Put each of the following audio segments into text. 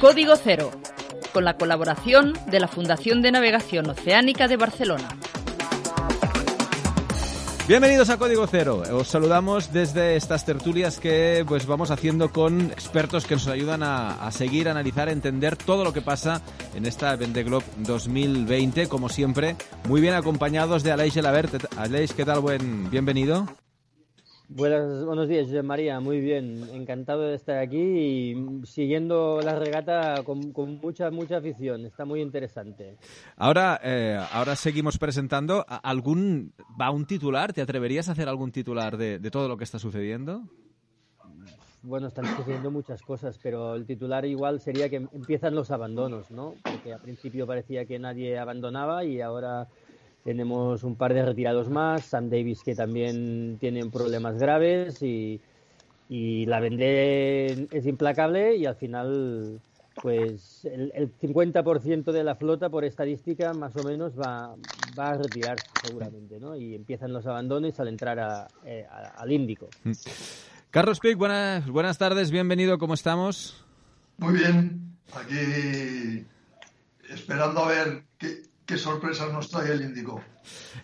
Código Cero, con la colaboración de la Fundación de Navegación Oceánica de Barcelona. Bienvenidos a Código Cero. Os saludamos desde estas tertulias que pues vamos haciendo con expertos que nos ayudan a, seguir, analizar, a entender todo lo que pasa en esta Vende Globe 2020, como siempre, muy bien acompañados de Aleix Gelabert. Aleix, ¿qué tal? Buen, bienvenido. Buenas, buenos días, José María. Muy bien, encantado de estar aquí y siguiendo la regata con, mucha, mucha afición. Está muy interesante. Ahora, eh, ahora seguimos presentando. ¿Algún va un titular? ¿Te atreverías a hacer algún titular de, de todo lo que está sucediendo? Bueno, están sucediendo muchas cosas, pero el titular igual sería que empiezan los abandonos, ¿no? Porque al principio parecía que nadie abandonaba y ahora tenemos un par de retirados más, Sam Davis que también tiene problemas graves y, la vende es implacable y al final pues el, 50% de la flota por estadística más o menos va, va a retirarse seguramente, ¿no? Y empiezan los abandonos al entrar eh, al Índico. Mm. Carlos Pic, buenas, buenas tardes, bienvenido, ¿cómo estamos? Muy bien, aquí esperando a ver qué, ¿Qué sorpresas nos trae el Índico?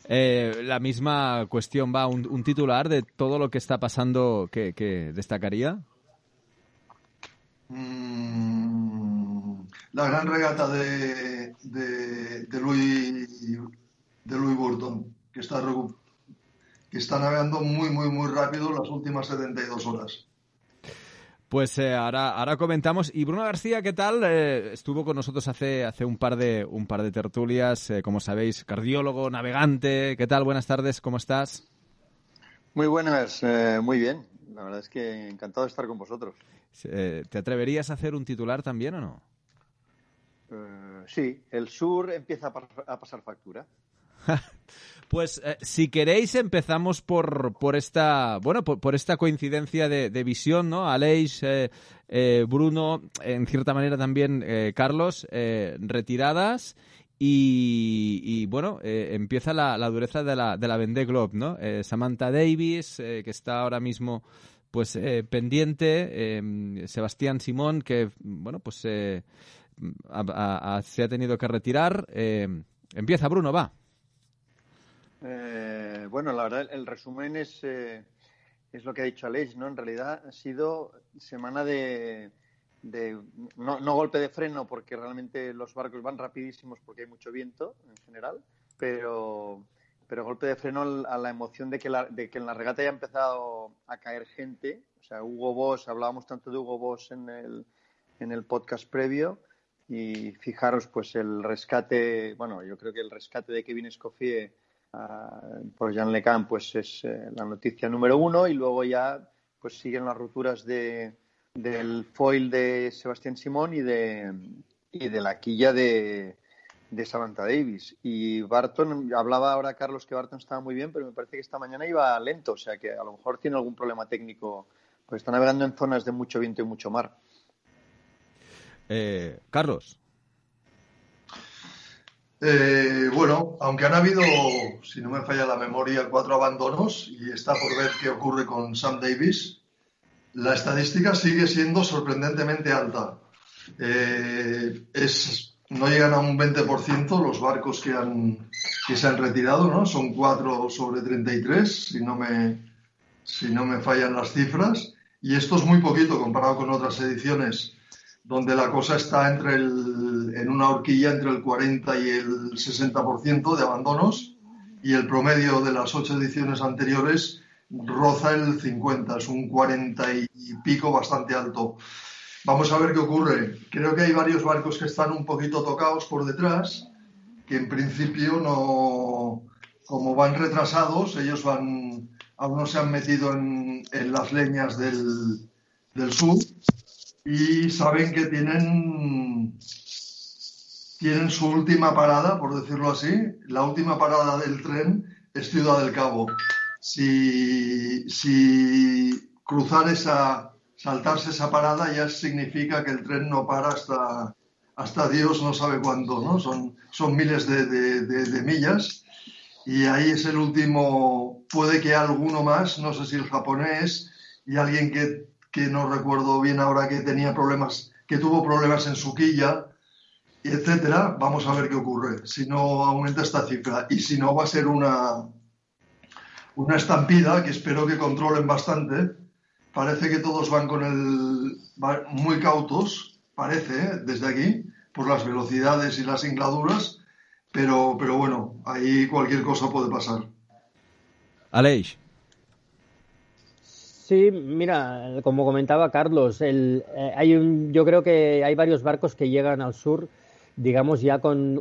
Eh, la misma cuestión va, un, titular de todo lo que está pasando que, destacaría. Mm, la gran regata de, de, de, Louis, de Louis Burton, que está, que está navegando muy, muy, muy rápido las últimas 72 horas. Pues eh, ahora, ahora comentamos. Y Bruno García, ¿qué tal? Eh, estuvo con nosotros hace, hace un par de, un par de tertulias, eh, como sabéis, cardiólogo, navegante. ¿Qué tal? Buenas tardes, ¿cómo estás? Muy buenas, muy bien. La verdad es que encantado de estar con vosotros. ¿Te atreverías a hacer un titular también o no? sí, el sur empieza a pasar factura. Pues eh, si queréis empezamos por, por esta bueno por, esta coincidencia de, visión, ¿no? Aleix, eh, eh, Bruno, en cierta manera también Carlos, retiradas y, bueno empieza la, dureza de la de la Vendée Globe, ¿no? Samantha Davis que está ahora mismo pues pendiente, Sebastián Simón que bueno pues se ha tenido que retirar. empieza Bruno, va. Eh, bueno, la verdad, el resumen es, eh, es lo que ha dicho Aleix, ¿no? En realidad ha sido semana de, no, golpe de freno porque realmente los barcos van rapidísimos porque hay mucho viento en general, pero, pero golpe de freno a la emoción de que, de que en la regata haya empezado a caer gente. O sea, Hugo Boss, hablábamos tanto de Hugo Boss en el, en el podcast previo y fijaros pues el rescate, bueno, yo creo que el rescate de Kevin Escoffier por Jean Lecam pues es eh, la noticia número uno y luego ya pues siguen las rupturas de, del foil de Sebastián Simón y de, y de la quilla de, de Samantha Davis. Y Barton, hablaba ahora Carlos que Barton estaba muy bien, pero me parece que esta mañana iba lento, o sea que a lo mejor tiene algún problema técnico, pues está navegando en zonas de mucho viento y mucho mar. Eh, Carlos. Eh, bueno, aunque han habido, si no me falla la memoria, cuatro abandonos y está por ver qué ocurre con Sam Davis, la estadística sigue siendo sorprendentemente alta. Eh, no llegan a un 20% los barcos que, se han retirado, ¿no? Son 4 sobre 33, si no, si no me fallan las cifras. Y esto es muy poquito comparado con otras ediciones donde la cosa está entre el, en una horquilla entre el 40 y el 60% de abandonos y el promedio de las ocho ediciones anteriores roza el 50, es un 40 y pico bastante alto. Vamos a ver qué ocurre. Creo que hay varios barcos que están un poquito tocados por detrás, que en principio no, como van retrasados, ellos van, aún no se han metido en, las leñas del, del, sur y saben que tienen, tienen su última parada, por decirlo así, la última parada del tren es Ciudad del Cabo. Si, si cruzar esa, saltarse esa parada ya significa que el tren no para hasta, hasta Dios no sabe cuándo, ¿no? Son, son miles de, de, millas y ahí es el último, puede que alguno más, no sé si el japonés y alguien que, que no recuerdo bien ahora que tenía problemas, que tuvo problemas en su quilla, etcétera, vamos a ver qué ocurre, si no aumenta esta cifra y si no va a ser una, una estampida que espero que controlen bastante parece que todos van con el muy cautos, parece, ¿eh? desde aquí, por las velocidades y las ingladuras, pero, pero bueno, ahí cualquier cosa puede pasar. Aleix. Sí, mira, como comentaba Carlos, el, eh, hay un, yo creo que hay varios barcos que llegan al sur, digamos, ya con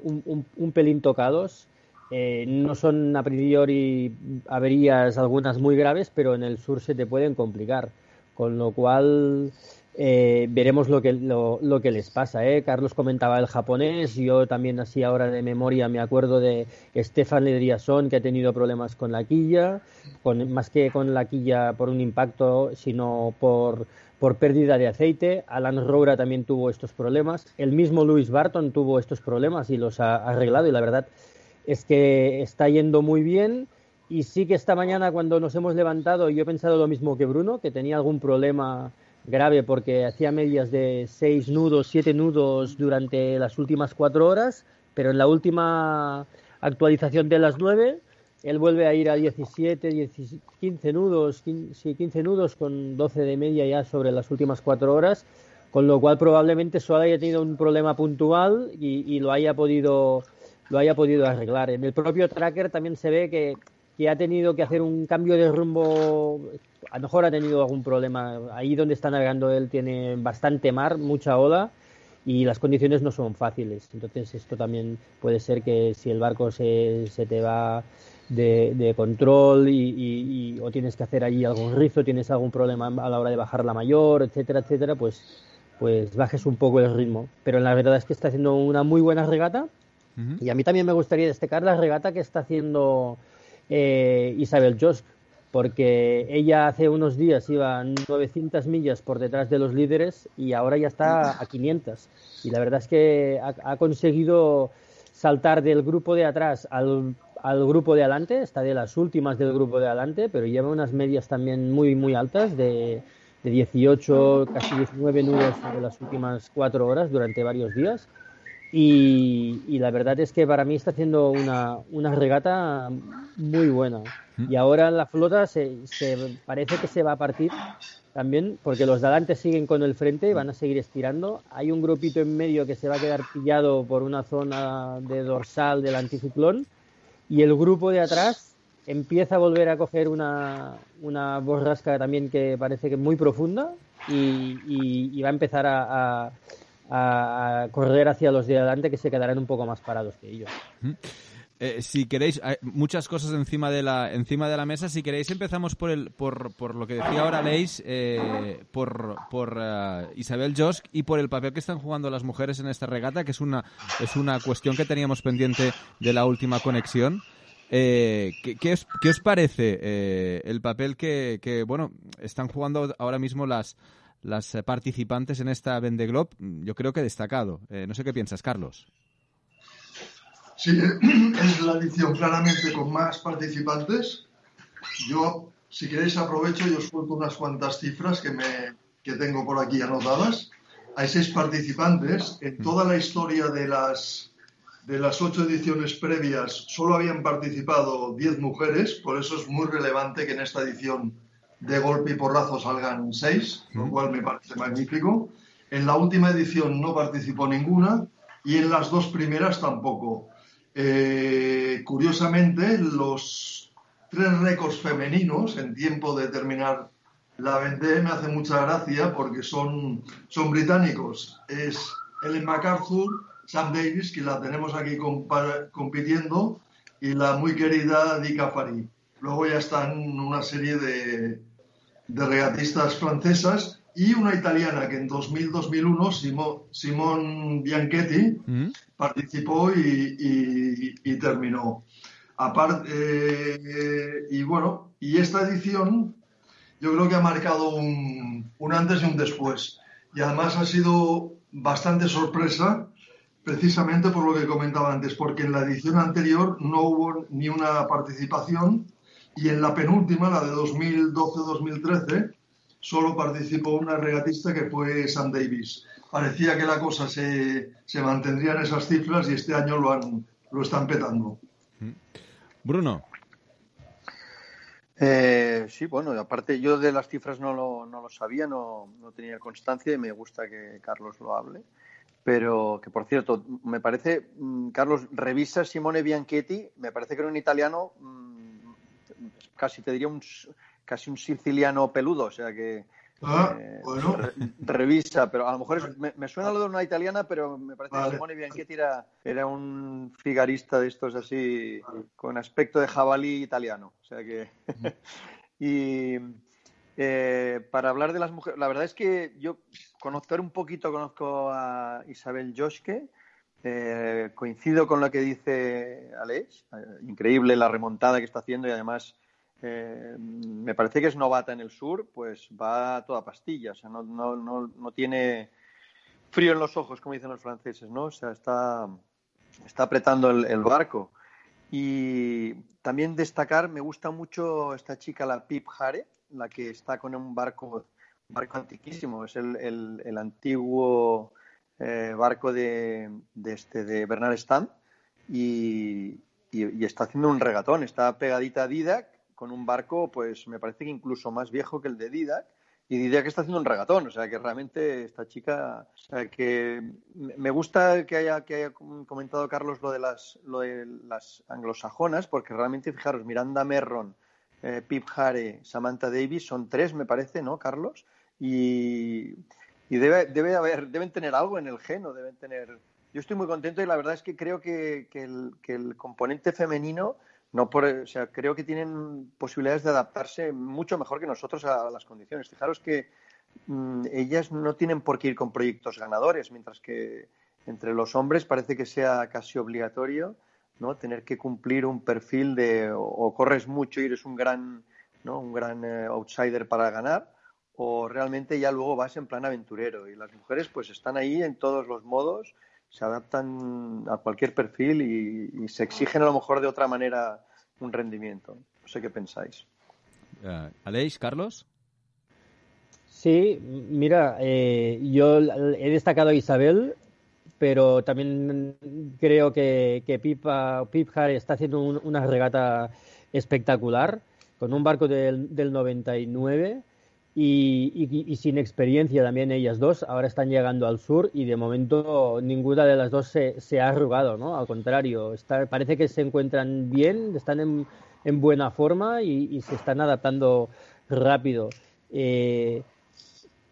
un, pelín tocados. Eh, no son a priori averías algunas muy graves, pero en el sur se te pueden complicar con lo cual eh, veremos lo que, lo, que les pasa. ¿eh? Carlos comentaba el japonés, yo también así ahora de memoria me acuerdo de Stefan Ledriasson que ha tenido problemas con la quilla, más que con la quilla por un impacto, sino por, por pérdida de aceite. Alan Roura también tuvo estos problemas. El mismo Louis Barton tuvo estos problemas y los ha arreglado y la verdad es que está yendo muy bien y sí que esta mañana cuando nos hemos levantado yo he pensado lo mismo que Bruno, que tenía algún problema grave porque hacía medias de seis nudos, siete nudos durante las últimas cuatro horas, pero en la última actualización de las nueve él vuelve a ir a 17, 15 nudos, 15, 15 nudos con 12 de media ya sobre las últimas cuatro horas, con lo cual probablemente solo haya tenido un problema puntual y, y lo haya podido lo haya podido arreglar. En el propio tracker también se ve que que ha tenido que hacer un cambio de rumbo, a lo mejor ha tenido algún problema. Ahí donde está navegando él tiene bastante mar, mucha ola y las condiciones no son fáciles. Entonces esto también puede ser que si el barco se, se te va de, control y, o tienes que hacer allí algún rizo, tienes algún problema a la hora de bajar la mayor, etcétera, etcétera, pues, pues bajes un poco el ritmo. Pero la verdad es que está haciendo una muy buena regata y a mí también me gustaría destacar la regata que está haciendo eh, Isabel Josk, porque ella hace unos días iba 900 millas por detrás de los líderes y ahora ya está a 500. Y la verdad es que ha, conseguido saltar del grupo de atrás al, grupo de adelante, está de las últimas del grupo de adelante, pero lleva unas medias también muy, muy altas de, de 18, casi 19 nudos de las últimas cuatro horas durante varios días. Y, la verdad es que para mí está haciendo una, una regata muy buena. Y ahora la flota se, parece que se va a partir también, porque los de adelante siguen con el frente y van a seguir estirando. Hay un grupito en medio que se va a quedar pillado por una zona de dorsal del anticiclón. Y el grupo de atrás empieza a volver a coger una, una borrasca también que parece que muy profunda y, va a empezar a a, correr hacia los de adelante que se quedarán un poco más parados que ellos. Eh, si queréis, hay muchas cosas encima de la encima de la mesa. Si queréis, empezamos por el por, por lo que decía ahora Leis, eh, por, por eh, Isabel Josk y por el papel que están jugando las mujeres en esta regata, que es una es una cuestión que teníamos pendiente de la última conexión. ¿qué, qué, os, ¿qué, os, parece el papel que, que bueno están jugando ahora mismo las las eh, participantes en esta Vende Globe, yo creo que destacado. Eh, no sé qué piensas, Carlos. Sí, es la edición claramente con más participantes. Yo, si queréis, aprovecho y os cuento unas cuantas cifras que, me, que tengo por aquí anotadas. Hay seis participantes. En toda la historia de las, de las ocho ediciones previas solo habían participado diez mujeres, por eso es muy relevante que en esta edición de golpe y porrazo salgan seis, lo cual me parece magnífico. En la última edición no participó ninguna y en las dos primeras tampoco. Eh, curiosamente, los tres récords femeninos en tiempo de terminar la Vendée me hace mucha gracia porque son, son británicos. Es Ellen MacArthur, Sam Davis, que la tenemos aquí compitiendo, y la muy querida Di Cafari. Luego ya están una serie de, de regatistas francesas y una italiana que en 2000-2001, Simón Bianchetti, ¿Mm? participó y, y- y terminó. Aparte, eh, y bueno, y esta edición yo creo que ha marcado un, un antes y un después. Y además ha sido bastante sorpresa, precisamente por lo que comentaba antes, porque en la edición anterior no hubo ni una participación y en la penúltima, la de 2012-2013, solo participó una regatista que fue Sam Davis. Parecía que la cosa se, se mantendría en esas cifras y este año lo, han, lo están petando. Bruno. Eh, sí, bueno, aparte yo de las cifras no lo, no lo sabía, no, no tenía constancia y me gusta que Carlos lo hable. Pero que, por cierto, me parece, mm, Carlos, revisa Simone Bianchetti, me parece que era un italiano, mm, casi te diría un, casi un siciliano peludo, o sea que Ah, eh, bueno. re- revisa, pero a lo mejor es- me, me suena lo de una italiana, pero me parece Vale. que Simone Bianchetti era, era un figarista de estos así, con aspecto de jabalí italiano. O sea que. y eh, para hablar de las mujeres, la verdad es que yo conocer un poquito conozco a Isabel Joschke. eh, coincido con lo que dice Alex. eh, increíble la remontada que está haciendo y además eh, me parece que es novata en el sur, pues va a toda pastilla, o sea, no, no, no, no tiene frío en los ojos, como dicen los franceses, ¿no? O sea, está, está apretando el, barco. Y también destacar, me gusta mucho esta chica, la Pip Hare, la que está con un barco, barco antiquísimo, es el, el- antiguo eh, barco de, este, de Bernard Stam y, y- y está haciendo un regatón, está pegadita a Didac con un barco, pues me parece que incluso más viejo que el de Didac y Didac está haciendo un regatón, o sea que realmente esta chica, o sea que me gusta que haya, que haya comentado Carlos lo de las, lo de las anglosajonas, porque realmente fijaros, Miranda Merron, eh, Pip Hare, Samantha Davis, son tres, me parece, ¿no, Carlos? Y, y debe, debe haber, deben tener algo en el geno, deben tener. Yo estoy muy contento y la verdad es que creo que, que el, que el componente femenino, no por, o sea, creo que tienen posibilidades de adaptarse mucho mejor que nosotros a las condiciones. Fijaros que mm, ellas no tienen por qué ir con proyectos ganadores, mientras que entre los hombres parece que sea casi obligatorio ¿no? tener que cumplir un perfil de o, corres mucho y eres un gran, ¿no? un gran eh, outsider para ganar, o realmente ya luego vas en plan aventurero. Y las mujeres pues están ahí en todos los modos, se adaptan a cualquier perfil y, y se exigen a lo mejor de otra manera un rendimiento. No sé qué pensáis. ¿Aleix, Carlos? Sí, mira, eh, yo he destacado a Isabel, pero también creo que, que Pipa, Pip Hare está haciendo un- una regata espectacular con un barco del, del 99 y, y- y sin experiencia también ellas dos. Ahora están llegando al sur y de momento ninguna de las dos se, se ha arrugado, ¿no? Al contrario, parece que se encuentran bien, están en, en buena forma y, se están adaptando rápido. Eh,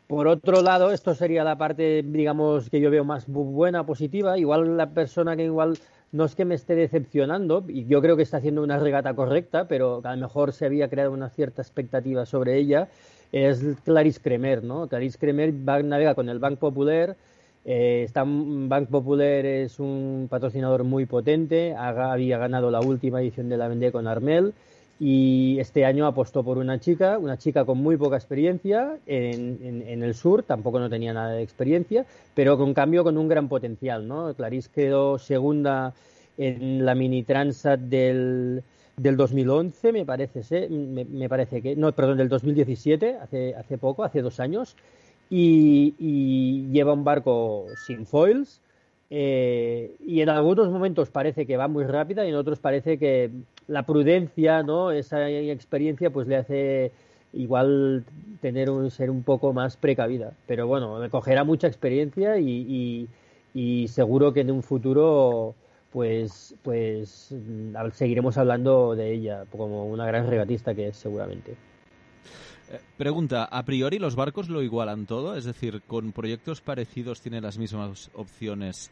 por otro lado, esto sería la parte, digamos, que yo veo más bu- buena, positiva. Igual la persona que igual no es que me esté decepcionando, y yo creo que está haciendo una regata correcta, pero a lo mejor se había creado una cierta expectativa sobre ella, es Clarice Cremer, ¿no? Clarice Cremer va, navega con el Bank Popular, eh, Bank Popular es un patrocinador muy potente, ha- había ganado la última edición de la Vendée con Armel, y este año apostó por una chica, una chica con muy poca experiencia en, en- en el sur, tampoco no tenía nada de experiencia, pero con cambio con un gran potencial, ¿no? Clarice quedó segunda en la mini Transat del, del 2011, me parece, me, me parece que, no, perdón, del 2017, hace, hace poco, hace dos años, y, lleva un barco sin foils, eh, y en algunos momentos parece que va muy rápida y en otros parece que la prudencia, ¿no? Esa experiencia pues le hace igual tener un, ser un poco más precavida. Pero bueno, me cogerá mucha experiencia y, y seguro que en un futuro pues pues mm, seguiremos hablando de ella como una gran regatista que es seguramente. Eh, pregunta, ¿a priori los barcos lo igualan todo? Es decir, ¿con proyectos parecidos tiene las mismas opciones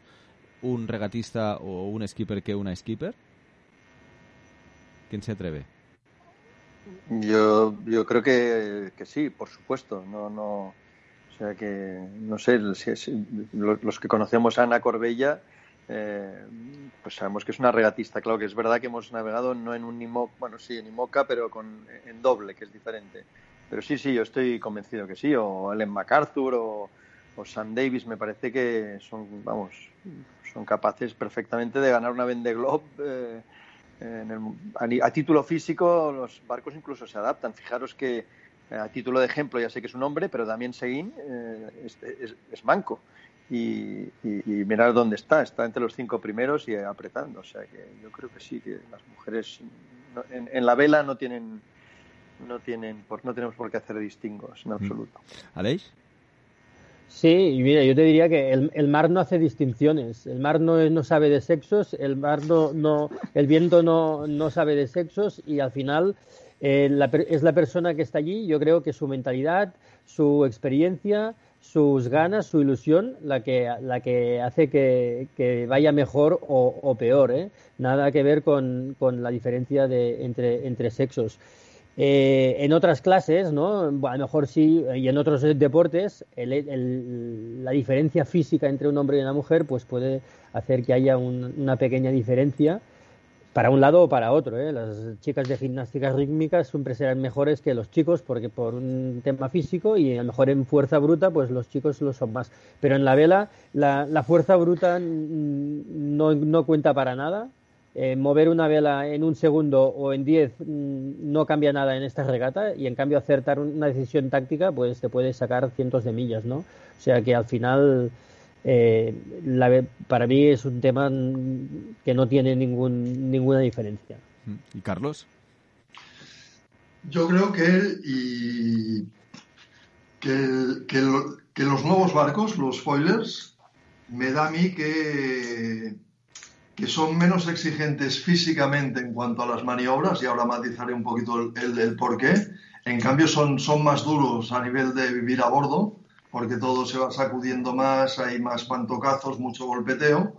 un regatista o un skipper que una skipper? ¿Quién se atreve? Yo, yo creo que, que sí, por supuesto. No, no, o sea que, no sé, los que conocemos a Ana Corbella, eh, pues sabemos que es una regatista. Claro que es verdad que hemos navegado no en un IMOCA, bueno, sí, en IMOCA, pero con, en doble, que es diferente. Pero sí, sí, yo estoy convencido que sí. O Ellen MacArthur o, o Sam Davis, me parece que son, vamos, son capaces perfectamente de ganar una Vende Globe. Eh, a, título físico, los barcos incluso se adaptan. Fijaros que eh, a título de ejemplo, ya sé que es un hombre, pero también Seguín eh, es, manco. Y, y, mirar dónde está, está entre los cinco primeros y apretando. O sea que yo creo que sí, que las mujeres en, la vela no tienen, no tienen, no tenemos por qué hacer distingos en absoluto. ¿Aleix? Sí, y mira, yo te diría que el, mar no hace distinciones. El mar no, no sabe de sexos, el mar no, no el viento no, no sabe de sexos y al final eh, es la persona que está allí. Yo creo que su mentalidad, su experiencia, sus ganas, su ilusión, la que, la que hace que, vaya mejor o, peor. ¿eh? Nada que ver con, con la diferencia de, entre, entre sexos. Eh, en otras clases, ¿no? a lo mejor sí, y en otros deportes, la diferencia física entre un hombre y una mujer pues puede hacer que haya una pequeña diferencia para un lado o para otro. ¿eh? Las chicas de gimnástica rítmica siempre serán mejores que los chicos porque por un tema físico y a lo mejor en fuerza bruta pues los chicos lo son más. Pero en la vela la, fuerza bruta no, no cuenta para nada eh, mover una vela en un segundo o en diez no cambia nada en esta regata y en cambio acertar una decisión táctica pues te puede sacar cientos de millas, ¿no? O sea que al final eh, para mí es un tema que no tiene ningún, ninguna diferencia. ¿Y Carlos? Yo creo que, y, que, que los nuevos barcos, los spoilers, me da a mí que que son menos exigentes físicamente en cuanto a las maniobras, y ahora matizaré un poquito el, el, por qué. En cambio, son, son más duros a nivel de vivir a bordo, porque todo se va sacudiendo más, hay más pantocazos, mucho golpeteo.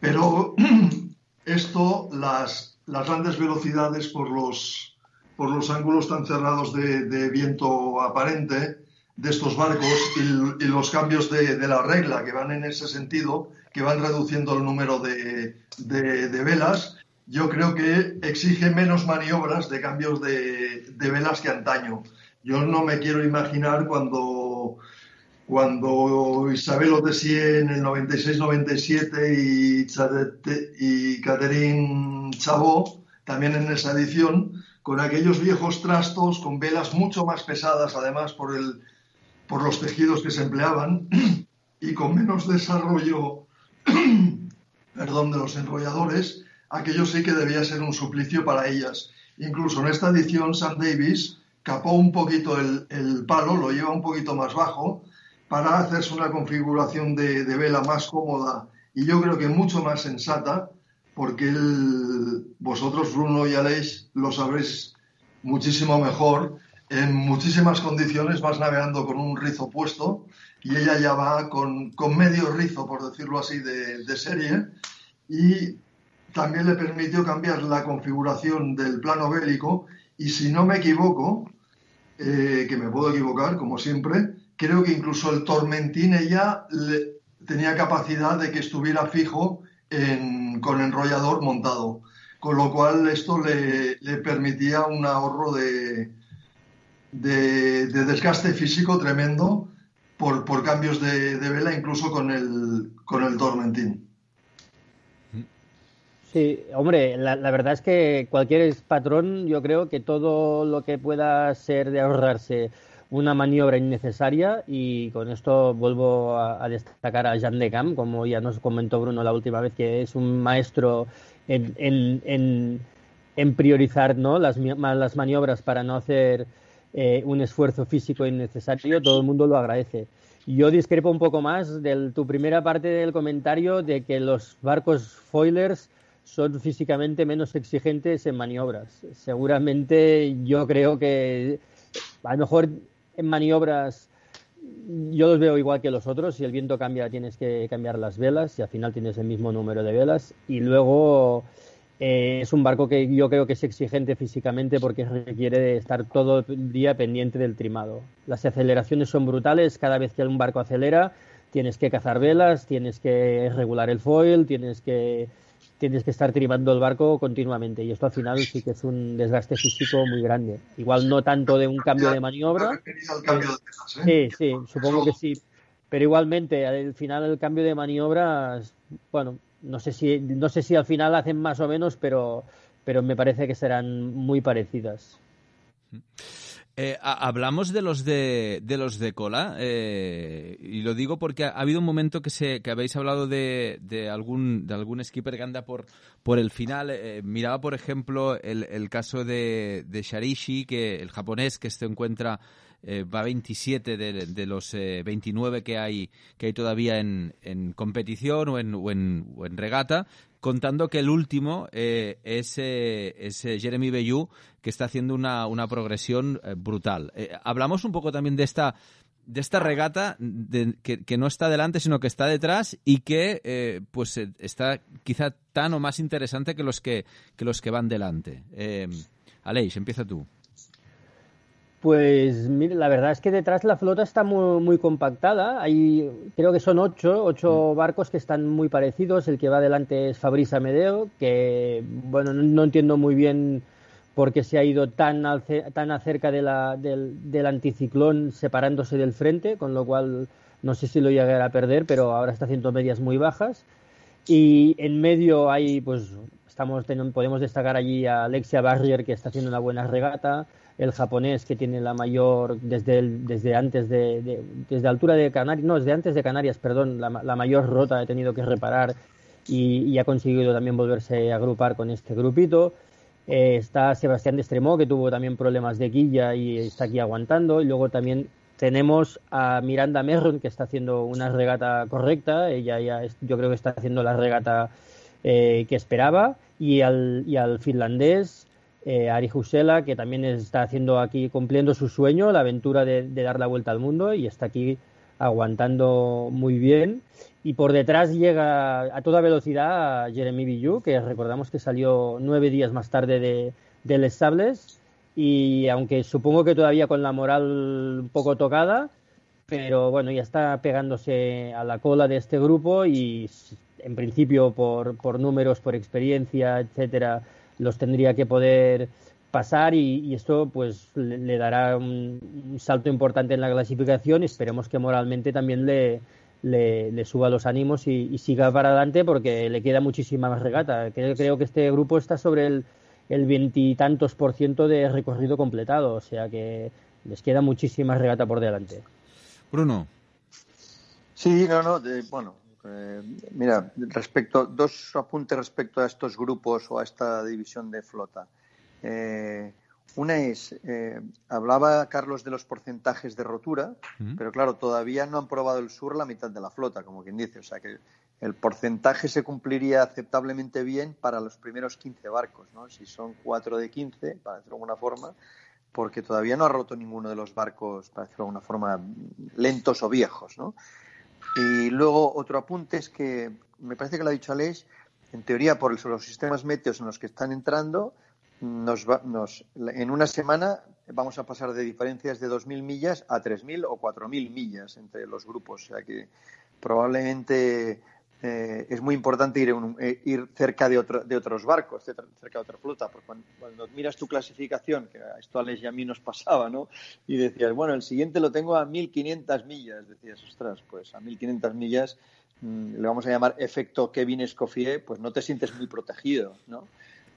Pero esto, las, las grandes velocidades por los, por los ángulos tan cerrados de, de viento aparente de estos barcos y, y los cambios de, de la regla que van en ese sentido, que van reduciendo el número de, velas, yo creo que exige menos maniobras de cambios de, velas que antaño. Yo no me quiero imaginar cuando, cuando Isabel Otesier en el 96-97 y, y Catherine Chabot, también en esa edición, con aquellos viejos trastos, con velas mucho más pesadas, además por, el, por los tejidos que se empleaban, y con menos desarrollo perdón, de los enrolladores, aquello sí que debía ser un suplicio para ellas. Incluso en esta edición, Sam Davis capó un poquito el, palo, lo lleva un poquito más bajo, para hacerse una configuración de, vela más cómoda y yo creo que mucho más sensata, porque vosotros, Bruno y Aleix, lo sabréis muchísimo mejor. En muchísimas condiciones vas navegando con un rizo puesto y ella ya va con, con medio rizo, por decirlo así, de, de, serie y también le permitió cambiar la configuración del plano bélico y si no me equivoco, eh, que me puedo equivocar como siempre, creo que incluso el Tormentín ella le, tenía capacidad de que estuviera fijo en, con enrollador montado, con lo cual esto le, permitía un ahorro de, de, de desgaste físico tremendo por, cambios de, vela, incluso con el, con el Tormentín. Sí, hombre, la, verdad es que cualquier patrón, yo creo que todo lo que pueda ser de ahorrarse una maniobra innecesaria, y con esto vuelvo a, destacar a Jean de Camp, como ya nos comentó Bruno la última vez, que es un maestro en, en, en, priorizar ¿no? las, las maniobras para no hacer eh, un esfuerzo físico innecesario, todo el mundo lo agradece. Yo discrepo un poco más de tu primera parte del comentario de que los barcos foilers son físicamente menos exigentes en maniobras. Seguramente yo creo que a lo mejor en maniobras yo los veo igual que los otros. Si el viento cambia, tienes que cambiar las velas y al final tienes el mismo número de velas. Y luego eh, es un barco que yo creo que es exigente físicamente porque requiere estar todo el día pendiente del trimado. Las aceleraciones son brutales, cada vez que un barco acelera tienes que cazar velas, tienes que regular el foil, tienes que tienes que estar trimando el barco continuamente y esto al final sí que es un desgaste físico muy grande. Igual no tanto de un cambio de maniobra. ¿eh? Sí, sí, supongo que sí. Pero igualmente, al final el cambio de maniobra, bueno, no sé si, no sé si al final hacen más o menos, pero, pero me parece que serán muy parecidas. Eh, hablamos de los de, de los de cola eh, y lo digo porque ha, habido un momento que se que habéis hablado de, de algún de algún skipper que anda por por el final. Eh, miraba por ejemplo el, el caso de, de Sharishi que el japonés que se encuentra eh, va 27 de, los 29 eh, que hay, que hay todavía en, en competición o en, o en, o en regata, contando que el último eh, es, eh, es eh, Jeremy Bayou, que está haciendo una, una progresión eh, brutal. hablamos un poco también de esta de esta regata de, que, no está delante sino que está detrás y que pues está quizá tan o más interesante que los que, que los que van delante. Aleix, empieza tú. Pues mire, la verdad es que detrás la flota está muy, muy compactada. Hay, creo que son ocho, ocho mm. barcos que están muy parecidos. El que va adelante es Fabrice Amedeo, que bueno, no, no entiendo muy bien por qué se ha ido tan, al, tan acerca de la, del, del, anticiclón separándose del frente, con lo cual no sé si lo llegará a perder, pero ahora está haciendo medias muy bajas. Y en medio hay, pues, estamos, podemos destacar allí a Alexia Barrier, que está haciendo una buena regata el japonés que tiene la mayor desde el, desde antes de, de, desde altura de Canarias no desde antes de Canarias perdón la, mayor rota ha tenido que reparar y, ha conseguido también volverse a agrupar con este grupito. Eh, está Sebastián de Extremo que tuvo también problemas de quilla y está aquí aguantando. Y luego también tenemos a Miranda Merron que está haciendo una regata correcta. Ella ya yo creo que está haciendo la regata eh, que esperaba. Y al, y al finlandés eh, Ari Husela, que también está haciendo aquí, cumpliendo su sueño, la aventura de, de, dar la vuelta al mundo y está aquí aguantando muy bien. Y por detrás llega a toda velocidad Jeremy Billu, que recordamos que salió nueve días más tarde de, de Les Sables. Y aunque supongo que todavía con la moral un poco tocada, pero bueno, ya está pegándose a la cola de este grupo y en principio por, por números, por experiencia, etcétera, los tendría que poder pasar y, y esto pues le, le dará un, un, salto importante en la clasificación y esperemos que moralmente también le, le, le suba los ánimos y, y, siga para adelante porque le queda muchísima más regata. Creo, creo que este grupo está sobre el el veintitantos por ciento de recorrido completado, o sea que les queda muchísima regata por delante. Bruno. Sí, no, no, de, bueno, eh, mira, respecto, dos apuntes respecto a estos grupos o a esta división de flota. Eh, una es, eh, hablaba Carlos de los porcentajes de rotura, -huh. pero claro, todavía no han probado el sur la mitad de la flota, como quien dice. O sea que el porcentaje se cumpliría aceptablemente bien para los primeros 15 barcos, ¿no? Si son 4 de 15, para decirlo de alguna forma, porque todavía no ha roto ninguno de los barcos, para decirlo de alguna forma, lentos o viejos, ¿no? Y luego otro apunte es que me parece que lo ha dicho Aleix, en teoría por los sistemas meteos en los que están entrando, nos va, nos, en una semana vamos a pasar de diferencias de 2.000 millas a 3.000 o 4.000 millas entre los grupos. O sea que probablemente eh, es muy importante ir, un, eh, cerca de, otro, de, otros barcos, cerca de otra flota, porque cuando, miras tu clasificación, que a esto Alex y a mí nos pasaba, ¿no? Y decías, bueno, el siguiente lo tengo a 1500 millas, decías, ostras, pues a 1500 millas mmm, le vamos a llamar efecto Kevin Escoffier, pues no te sientes muy protegido, ¿no?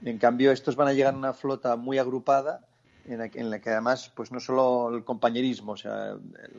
En cambio, estos van a llegar a una flota muy agrupada, en la, que, en la que además, pues no solo el compañerismo,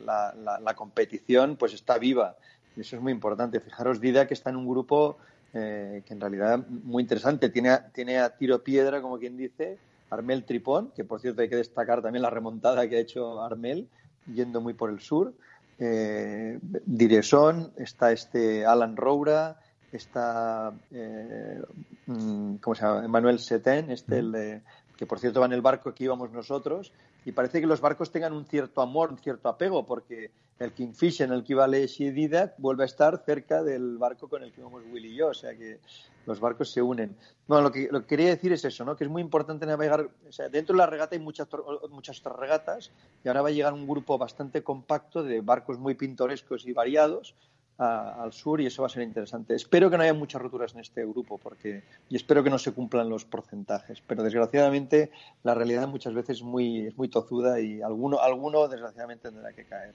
la, la competición, pues está viva eso es muy importante. Fijaros, Dida, que está en un grupo eh, que en realidad muy interesante. Tiene a, tiene a tiro piedra, como quien dice, Armel Tripón, que por cierto hay que destacar también la remontada que ha hecho Armel, yendo muy por el sur. Eh, Direson, está este Alan Roura, está, eh, mm, ¿cómo se llama? Emmanuel Setén, este, el que por cierto va en el barco que íbamos nosotros, y parece que los barcos tengan un cierto amor, un cierto apego, porque el Kingfisher en el que iba Lesh y Didac vuelve a estar cerca del barco con el que íbamos Will y yo, o sea que los barcos se unen. Bueno, lo que, lo que quería decir es eso, ¿no? que es muy importante navegar, dentro de la regata hay muchas, muchas regatas, y ahora va a llegar un grupo bastante compacto de barcos muy pintorescos y variados, al sur y eso va a ser interesante. Espero que no haya muchas roturas en este grupo porque y espero que no se cumplan los porcentajes, pero desgraciadamente la realidad muchas veces es muy, es muy tozuda y alguno, alguno desgraciadamente tendrá que caer.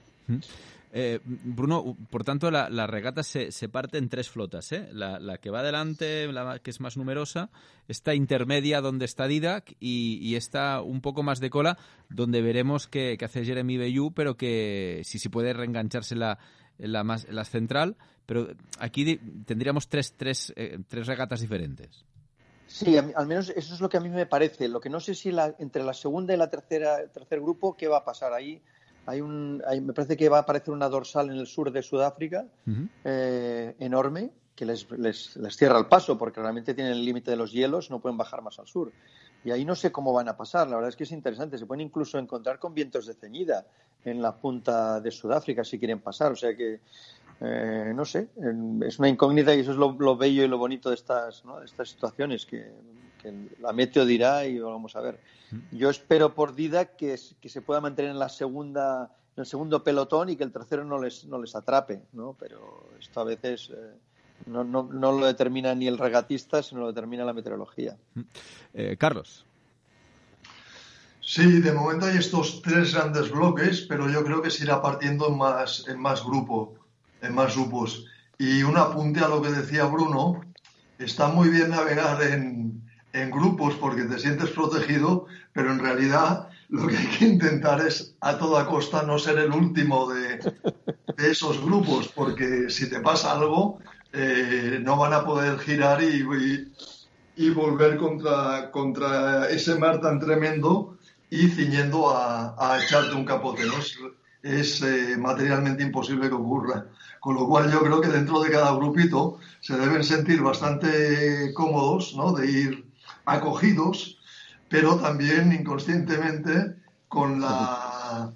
Eh, Bruno, por tanto, la, regata se, se, parte en tres flotas. ¿eh? La, que va adelante, la que es más numerosa, esta intermedia donde está Didac y, y esta un poco más de cola donde veremos que, que hace Jeremy Bayou, pero que si se puede reengancharse la, la, más, la central, pero aquí tendríamos tres, tres, eh, tres regatas diferentes. Sí, al menos eso es lo que a mí me parece. Lo que no sé si la, entre la segunda y la tercera, el tercer grupo, ¿qué va a pasar ahí? Hay un, me parece que va a aparecer una dorsal en el sur de Sudáfrica eh, enorme que les, les, les, cierra el paso porque realmente tienen el límite de los hielos, no pueden bajar más al sur. Y ahí no sé cómo van a pasar. La verdad es que es interesante. Se pueden incluso encontrar con vientos de ceñida en la punta de Sudáfrica si quieren pasar. O sea que, eh, no sé, es una incógnita y eso es lo, bello y lo bonito de estas, ¿no? de estas situaciones que, la meteo dirá y vamos a ver. Yo espero por Dida que, que se pueda mantener en la segunda en el segundo pelotón y que el tercero no les, no les atrape, ¿no? Pero esto a veces eh, no, no, no, lo determina ni el regatista, sino lo determina la meteorología. Eh, Carlos. Sí, de momento hay estos tres grandes bloques, pero yo creo que se irá partiendo en más, en más grupo, en más grupos. Y un apunte a lo que decía Bruno, está muy bien navegar en, en grupos porque te sientes protegido, pero en realidad lo que hay que intentar es a toda costa no ser el último de, de esos grupos, porque si te pasa algo, eh, no van a poder girar y, y, volver contra, contra ese mar tan tremendo y ciñendo a, a echarte un capote. ¿no? Es, eh, materialmente imposible que ocurra. Con lo cual yo creo que dentro de cada grupito se deben sentir bastante cómodos, ¿no? De ir acogidos, pero también inconscientemente con la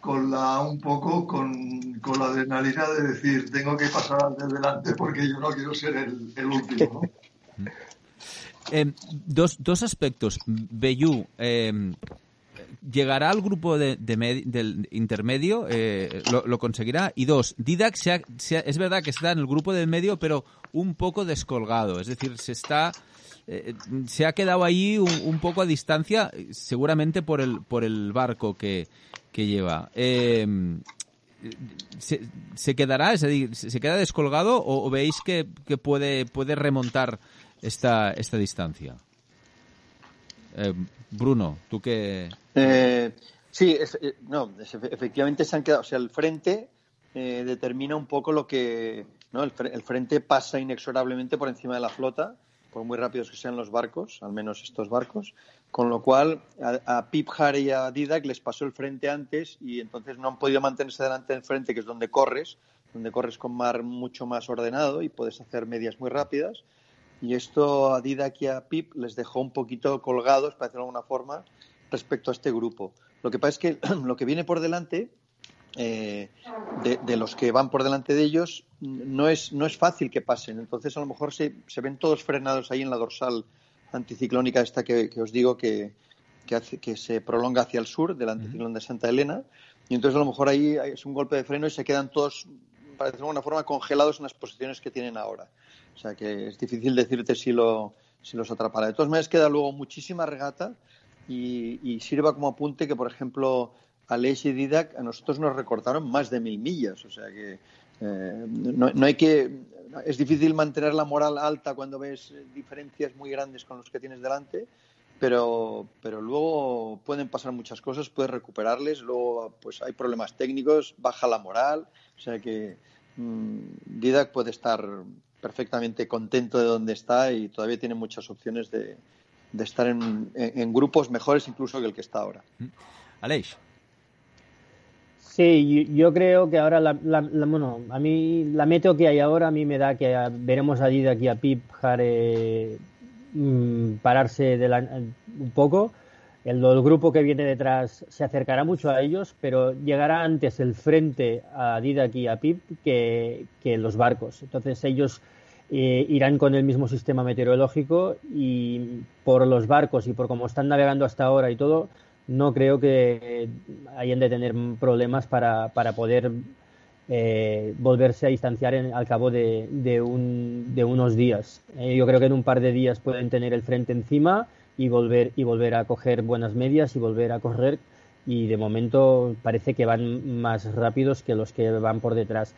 con la un poco con, con, la adrenalina de decir tengo que pasar al delante porque yo no quiero ser el, último. Eh, dos, dos aspectos. Beyú, eh, ¿llegará al grupo de, del intermedio? Eh, lo, conseguirá? Y dos, Didac es verdad que está en el grupo del medio, pero un poco descolgado. Es decir, se está se ha quedado ahí un, un, poco a distancia, seguramente por el, por el barco que, que lleva. Em, se, quedará? ¿Se queda descolgado o, veis que, puede, puede remontar esta, esta distancia? Em, Bruno, tú qué. Eh, sí, eh, no, efectivamente se han quedado. O sea, el frente eh, determina un poco lo que. ¿no? El, frente pasa inexorablemente por encima de la flota, por muy rápidos que sean los barcos, al menos estos barcos, con lo cual a, a Pip Harry y a Didac les pasó el frente antes y entonces no han podido mantenerse delante del frente, que es donde corres, donde corres con mar mucho más ordenado y puedes hacer medias muy rápidas. Y esto a Didac y a Pip les dejó un poquito colgados, para decirlo de alguna forma, respecto a este grupo. Lo que pasa es que lo que viene por delante, eh, de, los que van por delante de ellos, no es, no es fácil que pasen. Entonces, a lo mejor se, se ven todos frenados ahí en la dorsal anticiclónica esta que, os digo que, hace, que se prolonga hacia el sur del anticiclón de Santa Elena. Y entonces a lo mejor ahí es un golpe de freno y se quedan todos, para decirlo de alguna forma, congelados en las posiciones que tienen ahora. O sea que es difícil decirte si, lo, si los atrapará. De todas maneras, queda luego muchísima regata y, sirva como apunte que, por ejemplo, Aleix y Didac a nosotros nos recortaron más de mil millas. O sea que eh, no, hay que es difícil mantener la moral alta cuando ves diferencias muy grandes con los que tienes delante, pero, pero luego pueden pasar muchas cosas, puedes recuperarles, luego pues hay problemas técnicos, baja la moral, o sea que mmm, Didac puede estar perfectamente contento de donde está y todavía tiene muchas opciones de, de estar en, en, grupos mejores incluso que el que está ahora. Aleix. Sí, yo, creo que ahora, la, bueno, a mí la meteo que hay ahora a mí me da que veremos allí de aquí a Pip, Jare mm, pararse un poco. El, grupo que viene detrás se acercará mucho a ellos, pero llegará antes el frente a Didac y a Pip que, los barcos. Entonces ellos eh, irán con el mismo sistema meteorológico y por los barcos y por cómo están navegando hasta ahora y todo, no creo que hayan de tener problemas para, para poder eh, volverse a distanciar al cabo de, de, unos días. Eh, yo creo que en un par de días pueden tener el frente encima y volver, y volver a coger buenas medias y volver a correr y de momento parece que van más rápidos que los que van por detrás.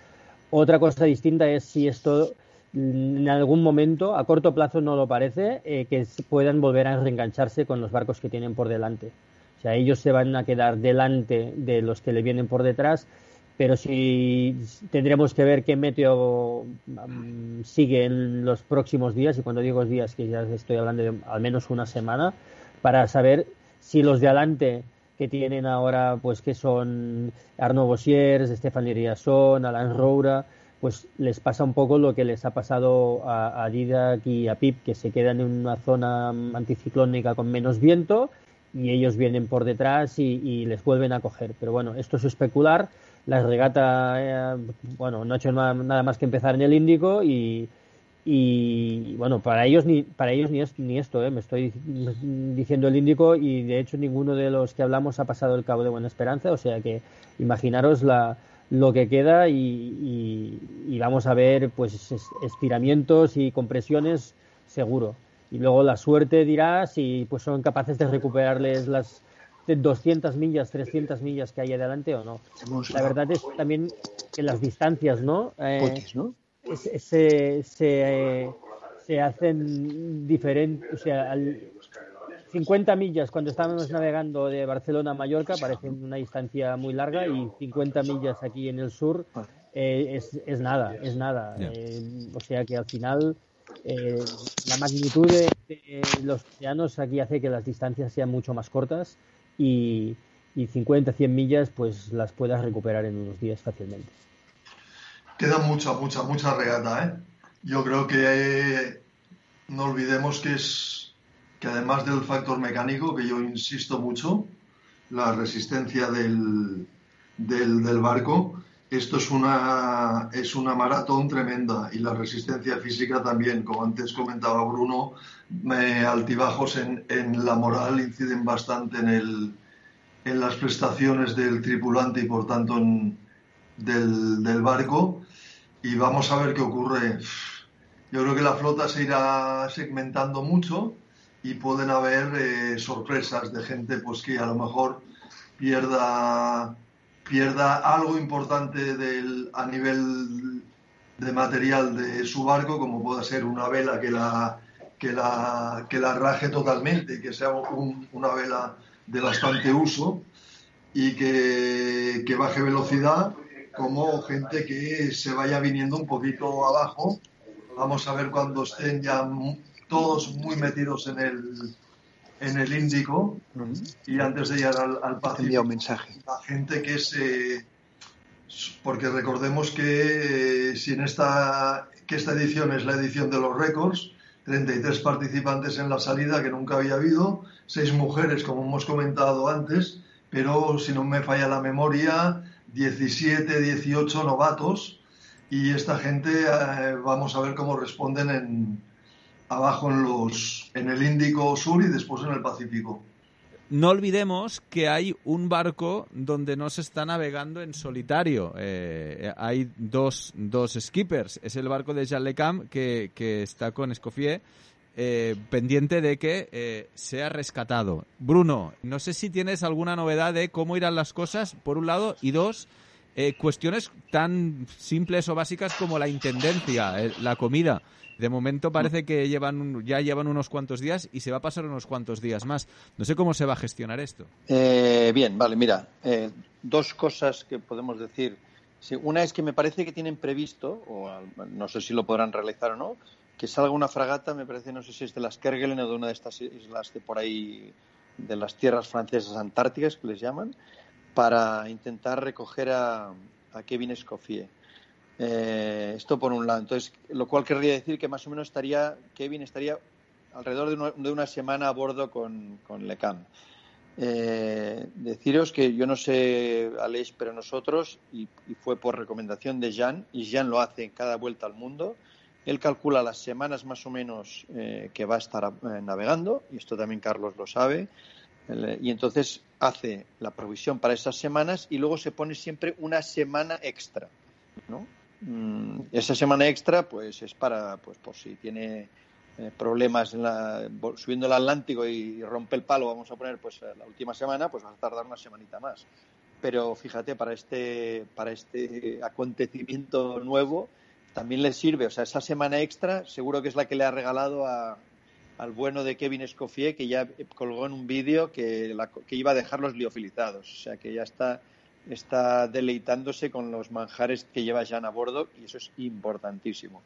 Otra cosa distinta es si esto en algún momento, a corto plazo no lo parece, eh, que puedan volver a reengancharse con los barcos que tienen por delante. O sea, ellos se van a quedar delante de los que le vienen por detrás pero si tendremos que ver qué meteo mm, sigue en los próximos días, y cuando digo días, que ya estoy hablando de al menos una semana, para saber si los de adelante que tienen ahora, pues que son Arnaud Bossiers, Stefan Iriasson, Alan Roura, pues les pasa un poco lo que les ha pasado a, a Didac y a Pip, que se quedan en una zona anticiclónica con menos viento y ellos vienen por detrás y, y les vuelven a coger. Pero bueno, esto es especular la regata, eh, bueno, no ha hecho nada, más que empezar en el Índico y, y bueno, para ellos ni para ellos ni, ni esto, eh, me estoy diciendo el Índico y de hecho ninguno de los que hablamos ha pasado el Cabo de Buena Esperanza, o sea que imaginaros la, lo que queda y, y vamos a ver pues estiramientos y compresiones seguro. Y luego la suerte dirá si pues son capaces de recuperarles las 200 millas, 300 millas que hay adelante o no. La verdad es también que las distancias, ¿no? Eh, se, se, hacen diferentes, o sea, 50 millas cuando estábamos navegando de Barcelona a Mallorca parece una distancia muy larga y 50 millas aquí en el sur eh, es, es, nada, es nada. Eh, o sea que al final la magnitud de, los océanos aquí hace que las distancias sean mucho más cortas y, y 50, 100 millas pues las puedas recuperar en unos días fácilmente. Queda mucha, mucha, mucha regata, ¿eh? Yo creo que eh, no olvidemos que es que además del factor mecánico, que yo insisto mucho, la resistencia del, del barco, esto es una, es una maratón tremenda y la resistencia física también, como antes comentaba Bruno, altibajos en, en, la moral inciden bastante en, el, en las prestaciones del tripulante y por tanto en, del, del, barco. Y vamos a ver qué ocurre. Yo creo que la flota se irá segmentando mucho y pueden haber eh, sorpresas de gente pues que a lo mejor pierda pierda algo importante a nivel de material de su barco, como pueda ser una vela que la, que la, que la raje totalmente, que sea una vela de bastante uso y que, que baje velocidad, como gente que se vaya viniendo un poquito abajo. Vamos a ver cuando estén ya todos muy metidos en el, en el Índico y antes de llegar al, Pacífico. un mensaje. La gente que se... Porque recordemos que eh, si en esta, que esta edición es la edición de los récords, 33 participantes en la salida que nunca había habido, seis mujeres como hemos comentado antes, pero si no me falla la memoria, 17, 18 novatos y esta gente eh, vamos a ver cómo responden en, abajo en, los, en el Índico Sur y después en el Pacífico. No olvidemos que hay un barco donde no se está navegando en solitario. Eh, hay dos, dos skippers. Es el barco de Jean Lecam que, que está con Escoffier. Eh, pendiente de que eh, sea rescatado. Bruno, no sé si tienes alguna novedad de cómo irán las cosas, por un lado, y dos, cuestiones tan simples o básicas como la intendencia, la comida. De momento parece que llevan ya llevan unos cuantos días y se va a pasar unos cuantos días más. No sé cómo se va a gestionar esto. Eh, bien, vale, mira, eh, dos cosas que podemos decir. una es que me parece que tienen previsto, o no sé si lo podrán realizar o no, que salga una fragata, me parece, no sé si es de las Kerguelen o de una de estas islas de por ahí, de las tierras francesas antárticas que les llaman, para intentar recoger a, a Kevin Escoffier. Eh, esto por un lado. Entonces, lo cual querría decir que más o menos estaría, Kevin estaría alrededor de una, semana a bordo con, con LECAM. Eh, deciros que yo no sé, Aleix, pero nosotros, y, fue por recomendación de Jan, y Jan lo hace en cada vuelta al mundo, él calcula las semanas más o menos eh, que va a estar eh, navegando, y esto también Carlos lo sabe, y entonces hace la provisión para esas semanas y luego se pone siempre una semana extra. ¿no? Mm, esa semana extra pues es para, pues por si tiene eh, problemas en la, subiendo el Atlántico y, rompe el palo, vamos a poner pues la última semana, pues va a tardar una semanita más. Pero fíjate, para este, para este acontecimiento nuevo también le sirve, o sea, esa semana extra seguro que es la que le ha regalado al bueno de Kevin Escoffier, que ya colgó en un vídeo que, que iba a dejar los liofilizados, o sea, que ya está está deleitándose con los manjares que lleva Jan a bordo y eso es importantísimo.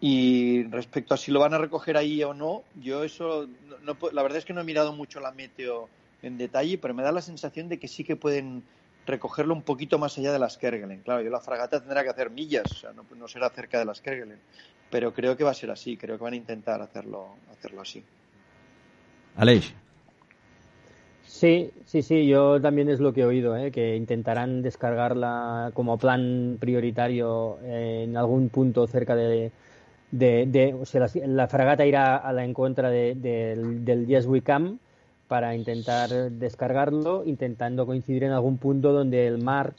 Y respecto a si lo van a recoger ahí o no, yo eso, no, la verdad es que no he mirado mucho la meteo en detalle, pero me da la sensación de que sí que pueden recogerlo un poquito más allá de las Kerguelen. Claro, yo la fragata tendrá que hacer millas, no, será cerca de las Kerguelen, pero creo que va a ser así, creo que van a intentar hacerlo, hacerlo así. Aleix. Sí, sí, sí, yo también es lo que he oído, ¿eh? que intentarán descargarla como plan prioritario en algún punto cerca de, de, o sea, la, fragata irá a la encuentra de, del Yes We para intentar descargarlo, intentando coincidir en algún punto donde el mar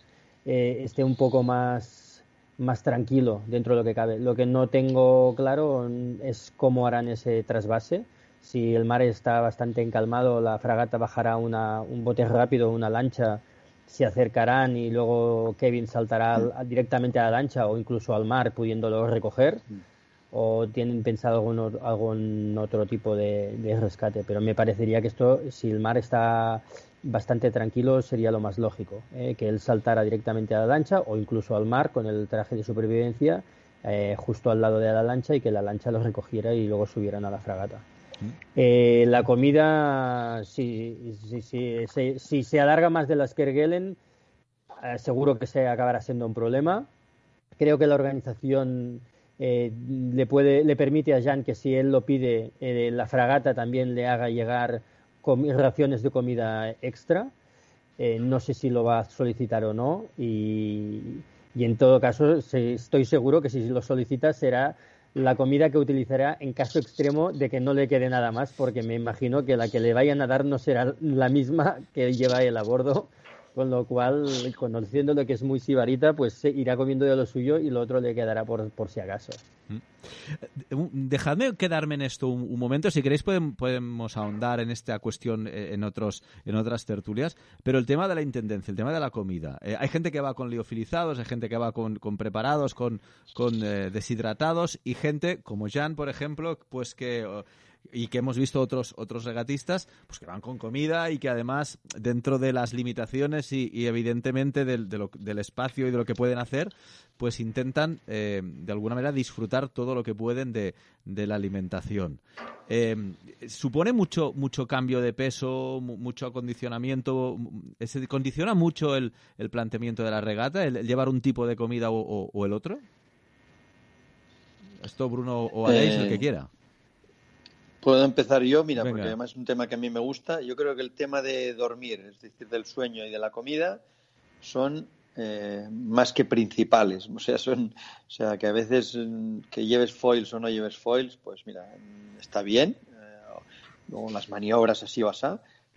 eh, esté un poco más, más tranquilo dentro de lo que cabe. Lo que no tengo claro es cómo harán ese trasvase. Si el mar está bastante encalmado, la fragata bajará una, un bote rápido, una lancha, se acercarán y luego Kevin saltará directamente a la lancha o incluso al mar pudiéndolo recoger o tienen pensado algún, algún otro tipo de, rescate. Pero me parecería que esto, si el mar está bastante tranquilo, sería lo más lógico, ¿eh? que él saltara directamente a la lancha o incluso al mar con el traje de supervivencia eh, justo al lado de la lancha y que la lancha los recogiera y luego subieran a la fragata. Eh, la comida, si, si, se alarga más de las Kerguelen, seguro que se acabará siendo un problema. Creo que la organización eh, le, puede, le permite a Jan que si él lo pide, eh, la fragata también le haga llegar raciones de comida extra. Eh, no sé si lo va a solicitar o no y, en todo caso estoy seguro que si lo solicita será la comida que utilizará en caso extremo de que no le quede nada más porque me imagino que la que le vayan a dar no será la misma que lleva él a bordo con lo cual, conociendo lo que es muy sibarita, pues irá comiendo de lo suyo y lo otro le quedará por, por si acaso. Mm. Eh, dejadme quedarme en esto un, momento. Si queréis podemos ahondar en esta cuestión eh, en otros en otras tertulias. Pero el tema de la intendencia, el tema de la comida. Eh, hay gente que va con liofilizados, hay gente que va con, con preparados, con, con deshidratados y gente como Jan, por ejemplo, pues que y que hemos visto otros otros regatistas pues que van con comida y que además dentro de las limitaciones y, evidentemente del, del, espacio y de lo que pueden hacer pues intentan eh, de alguna manera disfrutar todo lo que pueden de, de la alimentación. Eh, supone mucho mucho cambio de peso mucho acondicionamiento se condiciona mucho el, el, planteamiento de la regata el, llevar un tipo de comida o, el otro esto Bruno o Aleix el que eh, quiera Puedo empezar yo, mira, porque además es un tema que a mí me gusta. Yo creo que el tema de dormir, es decir, del sueño y de la comida, son eh, más que principales. O sea, son, o sea, que a veces mm, que lleves foils o no lleves foils, pues mira, está bien. Eh, las maniobras así o así,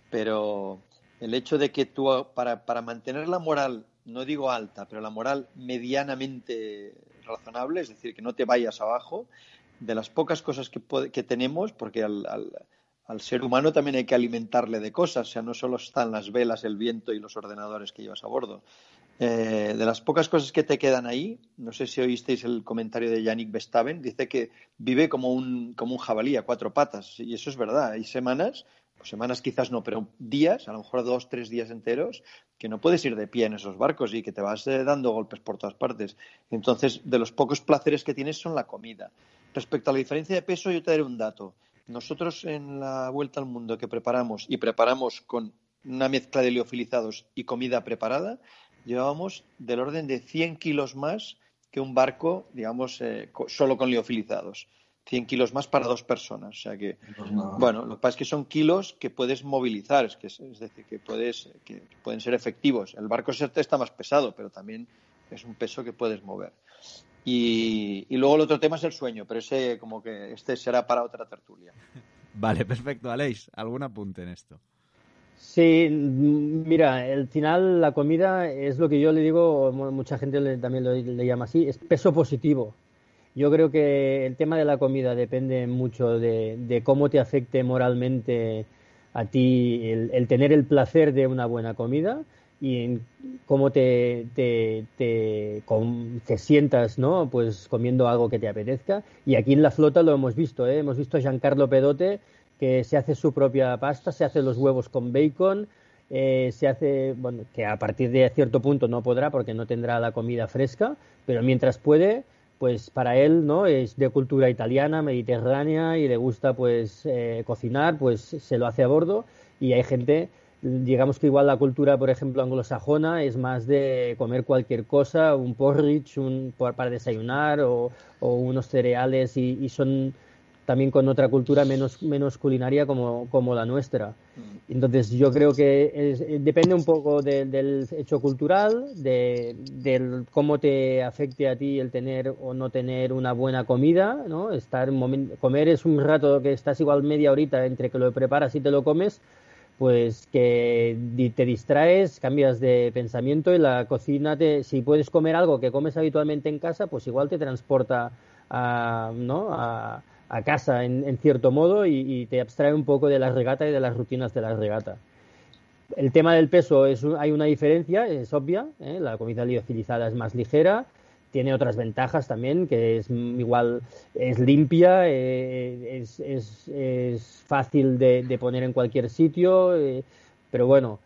pero el hecho de que tú, para, para mantener la moral, no digo alta, pero la moral medianamente razonable, es decir, que no te vayas abajo, de las pocas cosas que, tenemos, porque al, ser humano también hay que alimentarle de cosas, o sea, no solo están las velas, el viento y los ordenadores que llevas a bordo. Eh, de las pocas cosas que te quedan ahí, no sé si oísteis el comentario de Yannick Bestaven, dice que vive como un, como un jabalí a cuatro patas, y eso es verdad. Hay semanas, semanas quizás no, pero días, a lo mejor dos, tres días enteros, que no puedes ir de pie en esos barcos y que te vas eh, dando golpes por todas partes. Entonces, de los pocos placeres que tienes son la comida. Respecto a la diferencia de peso, yo te daré un dato. Nosotros en la vuelta al mundo que preparamos y preparamos con una mezcla de liofilizados y comida preparada, llevábamos del orden de 100 kilos más que un barco, digamos, eh, solo con liofilizados. 100 kilos más para dos personas. O sea que, bueno, lo que pasa es que son kilos que puedes movilizar, es, que, es decir, que, puedes, que pueden ser efectivos. El barco está más pesado, pero también es un peso que puedes mover. Y, y, luego el otro tema es el sueño, pero ese como que este será para otra tertulia. Vale, perfecto. Aleix, ¿algún apunte en esto? Sí, mira, al final la comida es lo que yo le digo, mucha gente también le llama así, es peso positivo. Yo creo que el tema de la comida depende mucho de, cómo te afecte moralmente a ti el, tener el placer de una buena comida y en cómo te, te, te, sientas, ¿no? Pues comiendo algo que te apetezca. Y aquí en la flota lo hemos visto, ¿eh? Hemos visto a Giancarlo Pedote que se hace su propia pasta, se hace los huevos con bacon, eh, se hace, bueno, que a partir de cierto punto no podrá porque no tendrá la comida fresca, pero mientras puede, pues para él no es de cultura italiana, mediterránea y le gusta pues eh, cocinar, pues se lo hace a bordo y hay gente digamos que igual la cultura, por ejemplo, anglosajona es más de comer cualquier cosa, un porridge un, para desayunar o, unos cereales y, son también con otra cultura menos, menos culinaria como, como la nuestra. Entonces yo creo que eh, depende un poco del hecho cultural, de, cómo te afecte a ti el tener o no tener una buena comida, ¿no? Estar comer es un rato que estás igual media horita entre que lo preparas y te lo comes, pues que te distraes, cambias de pensamiento y la cocina te, si puedes comer algo que comes habitualmente en casa, pues igual te transporta a, ¿no? a casa en, cierto modo y, te abstrae un poco de la regata y de las rutinas de la regata. El tema del peso es hay una diferencia, es obvia. ¿eh? La comida liofilizada es más ligera, tiene otras ventajas también, que es igual es limpia, eh, es, fácil de, poner en cualquier sitio, eh, pero bueno,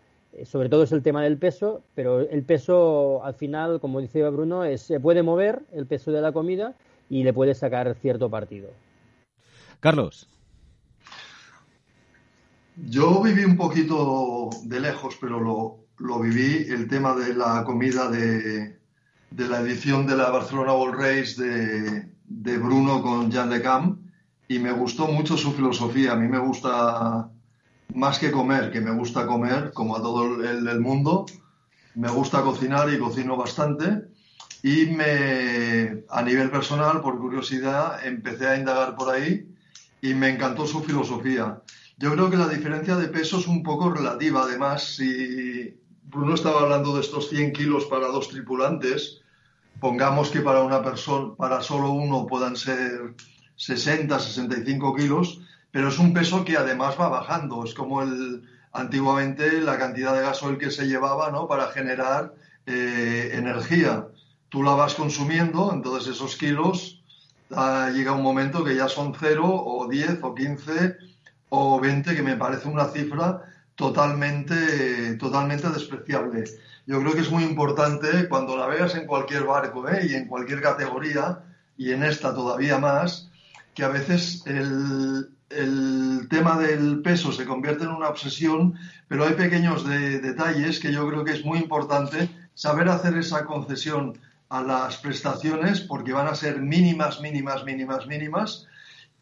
sobre todo es el tema del peso, pero el peso al final, como dice Bruno, se puede mover el peso de la comida y le puede sacar cierto partido. Carlos. Yo viví un poquito de lejos, pero lo, viví el tema de la comida de, la edición de la Barcelona World Race de, Bruno con Jan de Camp y me gustó mucho su filosofía. A mí me gusta más que comer, que me gusta comer como a todo el mundo. Me gusta cocinar y cocino bastante. Y me, a nivel personal, por curiosidad, empecé a indagar por ahí y me encantó su filosofía. Yo creo que la diferencia de peso es un poco relativa. Además, si Bruno estaba hablando de estos 100 kilos para dos tripulantes, pongamos que para una persona, para solo uno puedan ser 60, 65 kilos, pero es un peso que además va bajando. Es como el, antiguamente la cantidad de gasoil que se llevaba ¿no? para generar eh, energía. Tú la vas consumiendo, entonces esos kilos llega un momento que ya son 0 o 10 o 15 o 20, que me parece una cifra totalmente, totalmente despreciable. Yo creo que es muy importante cuando navegas en cualquier barco ¿eh? y en cualquier categoría, y en esta todavía más, que a veces el, el tema del peso se convierte en una obsesión, pero hay pequeños detalles que yo creo que es muy importante saber hacer esa concesión a las prestaciones porque van a ser mínimas, mínimas, mínimas, mínimas.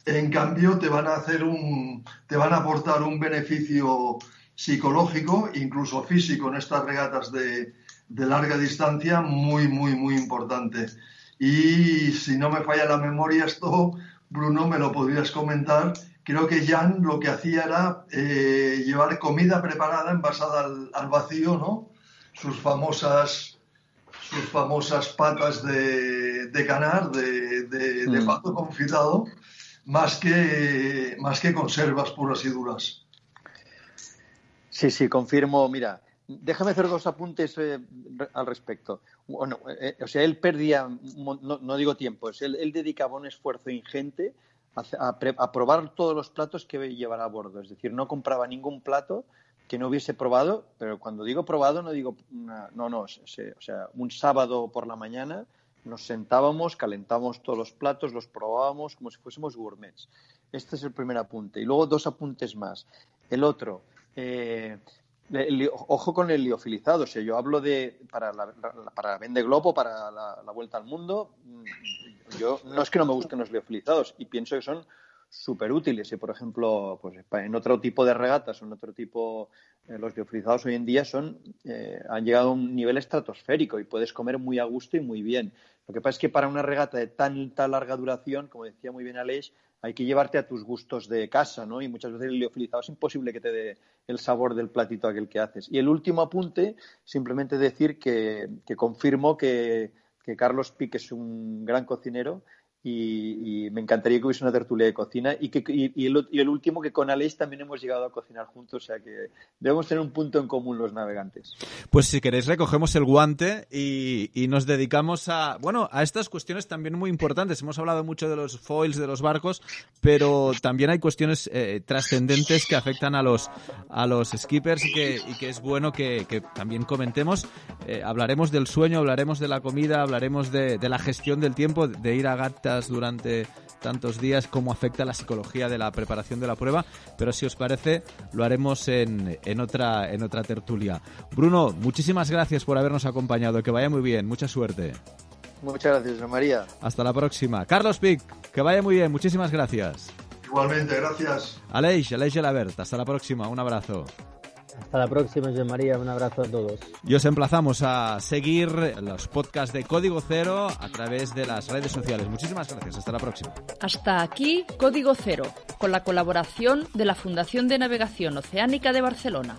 En cambio, te van a hacer un, te van a aportar un beneficio psicológico, incluso físico en estas regatas de, de larga distancia muy, muy, muy importante. Y si no me falla la memoria esto, Bruno, me lo podrías comentar. Creo que Jan lo que hacía era eh, llevar comida preparada envasada al, al vacío, ¿no? Sus famosas sus famosas patas de, de canar, de, de, mm. pato confitado, más que, más que conservas puras y duras. Sí, sí, confirmo. Mira, déjame hacer dos apuntes eh, al respecto. Bueno, eh, o sea, él perdía, no, digo tiempo, él, él, dedicaba un esfuerzo ingente a, a, probar todos los platos que llevara a bordo. Es decir, no compraba ningún plato que no hubiese probado, pero cuando digo probado no digo, no, no, o sea, un sábado por la mañana nos sentábamos, calentábamos todos los platos, los probábamos como si fuésemos gourmets. Este es el primer apunte. Y luego dos apuntes más. El otro, eh, ojo con el liofilizado. O sea, yo hablo de para la, para Vende Globo, para la, vuelta al mundo. Mm, yo no es que no me gusten los liofilizados y pienso que son súper útiles. Y por ejemplo, pues en otro tipo de regatas en otro tipo, eh, los liofilizados hoy en día son eh, han llegado a un nivel estratosférico y puedes comer muy a gusto y muy bien. Lo que pasa es que para una regata de tan, tan larga duración, como decía muy bien Aleix, hay que llevarte a tus gustos de casa, ¿no? Y muchas veces el liofilizado es imposible que te dé el sabor del platito aquel que haces. Y el último apunte, simplemente decir que, confirmo que, que Carlos Pique es un gran cocinero y, me encantaría que hubiese una tertulia de cocina y, que, y, el, último que con Aleix también hemos llegado a cocinar juntos, o sea que debemos tener un punto en común los navegantes. Pues si queréis recogemos el guante y, nos dedicamos a, bueno, a estas cuestiones también muy importantes. Hemos hablado mucho de los foils de los barcos, pero también hay cuestiones eh, trascendentes que afectan a los, a los skippers y que, y que es bueno que, también comentemos. Eh, hablaremos del sueño, hablaremos de la comida, hablaremos de, de la gestión del tiempo, de ir a gata durante tantos días, cómo afecta la psicología de la preparación de la prueba, pero si os parece, lo haremos en, en, otra, en otra tertulia. Bruno, muchísimas gracias por habernos acompañado, que vaya muy bien, mucha suerte. Muchas gracias, María. Hasta la próxima. Carlos Pic, que vaya muy bien, muchísimas gracias. Igualmente, gracias. Aleix, Aleix Gelabert, hasta la próxima, un abrazo. Hasta la próxima, José María. Un abrazo a todos. Y os emplazamos a seguir los podcasts de Código Cero a través de las redes sociales. Muchísimas gracias. Hasta la próxima. Hasta aquí Código Cero, con la colaboración de la Fundación de Navegación Oceánica de Barcelona.